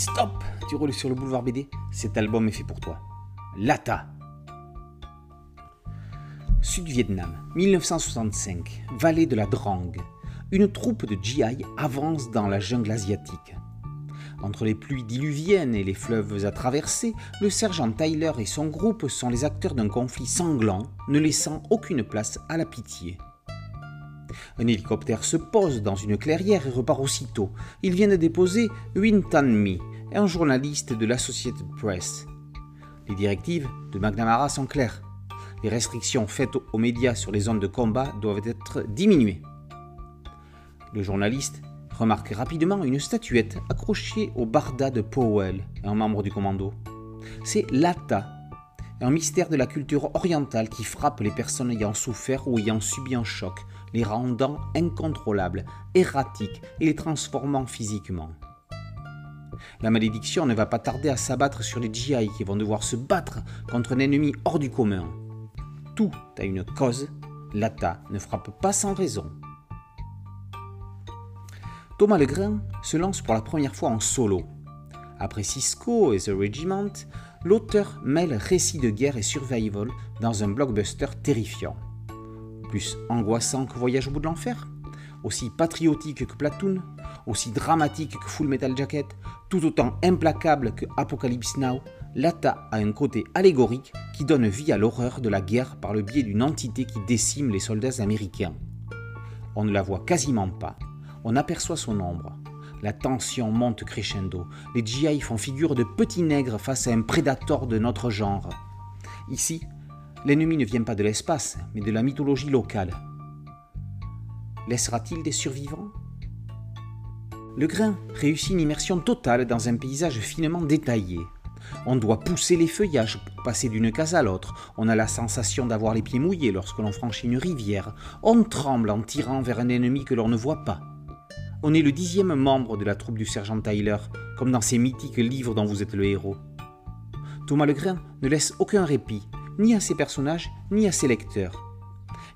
Stop Tu roules sur le boulevard BD Cet album est fait pour toi. Lata. Sud-Vietnam, 1965, vallée de la Drang. Une troupe de GI avance dans la jungle asiatique. Entre les pluies diluviennes et les fleuves à traverser, le sergent Tyler et son groupe sont les acteurs d'un conflit sanglant, ne laissant aucune place à la pitié. Un hélicoptère se pose dans une clairière et repart aussitôt. Ils viennent déposer Win Tan Mi, un journaliste de l'Associated Press. Les directives de McNamara sont claires. Les restrictions faites aux médias sur les zones de combat doivent être diminuées. Le journaliste remarque rapidement une statuette accrochée au barda de Powell, un membre du commando. C'est Lata, un mystère de la culture orientale qui frappe les personnes ayant souffert ou ayant subi un choc, les rendant incontrôlables, erratiques et les transformant physiquement. La malédiction ne va pas tarder à s'abattre sur les GI qui vont devoir se battre contre un ennemi hors du commun. Tout a une cause, l'ATA ne frappe pas sans raison. Thomas Legrain se lance pour la première fois en solo. Après Cisco et The Regiment, l'auteur mêle récits de guerre et survival dans un blockbuster terrifiant. Plus angoissant que Voyage au bout de l'enfer Aussi patriotique que Platoon Aussi dramatique que Full Metal Jacket Tout autant implacable que Apocalypse Now Lata a un côté allégorique qui donne vie à l'horreur de la guerre par le biais d'une entité qui décime les soldats américains. On ne la voit quasiment pas. On aperçoit son ombre. La tension monte crescendo. Les GI font figure de petits nègres face à un prédateur de notre genre. Ici, L'ennemi ne vient pas de l'espace, mais de la mythologie locale. Laissera-t-il des survivants? Le grain réussit une immersion totale dans un paysage finement détaillé. On doit pousser les feuillages pour passer d'une case à l'autre. On a la sensation d'avoir les pieds mouillés lorsque l'on franchit une rivière. On tremble en tirant vers un ennemi que l'on ne voit pas. On est le dixième membre de la troupe du sergent Tyler, comme dans ces mythiques livres dont vous êtes le héros. Thomas Legrain ne laisse aucun répit ni à ses personnages, ni à ses lecteurs.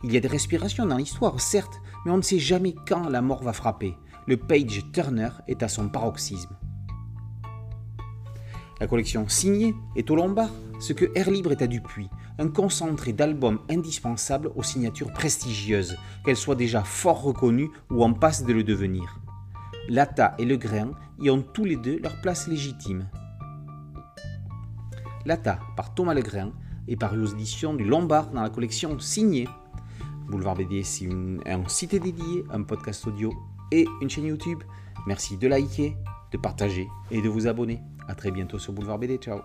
Il y a des respirations dans l'histoire, certes, mais on ne sait jamais quand la mort va frapper. Le page turner est à son paroxysme. La collection signée est au Lombard, ce que Air Libre est à Dupuis, un concentré d'albums indispensables aux signatures prestigieuses, qu'elles soient déjà fort reconnues ou en passe de le devenir. Lata et Le Grain y ont tous les deux leur place légitime. Lata par Thomas Legrain et paru aux éditions du Lombard dans la collection Signée. Boulevard BD, c'est un site dédié, un podcast audio et une chaîne YouTube. Merci de liker, de partager et de vous abonner. A très bientôt sur Boulevard BD. Ciao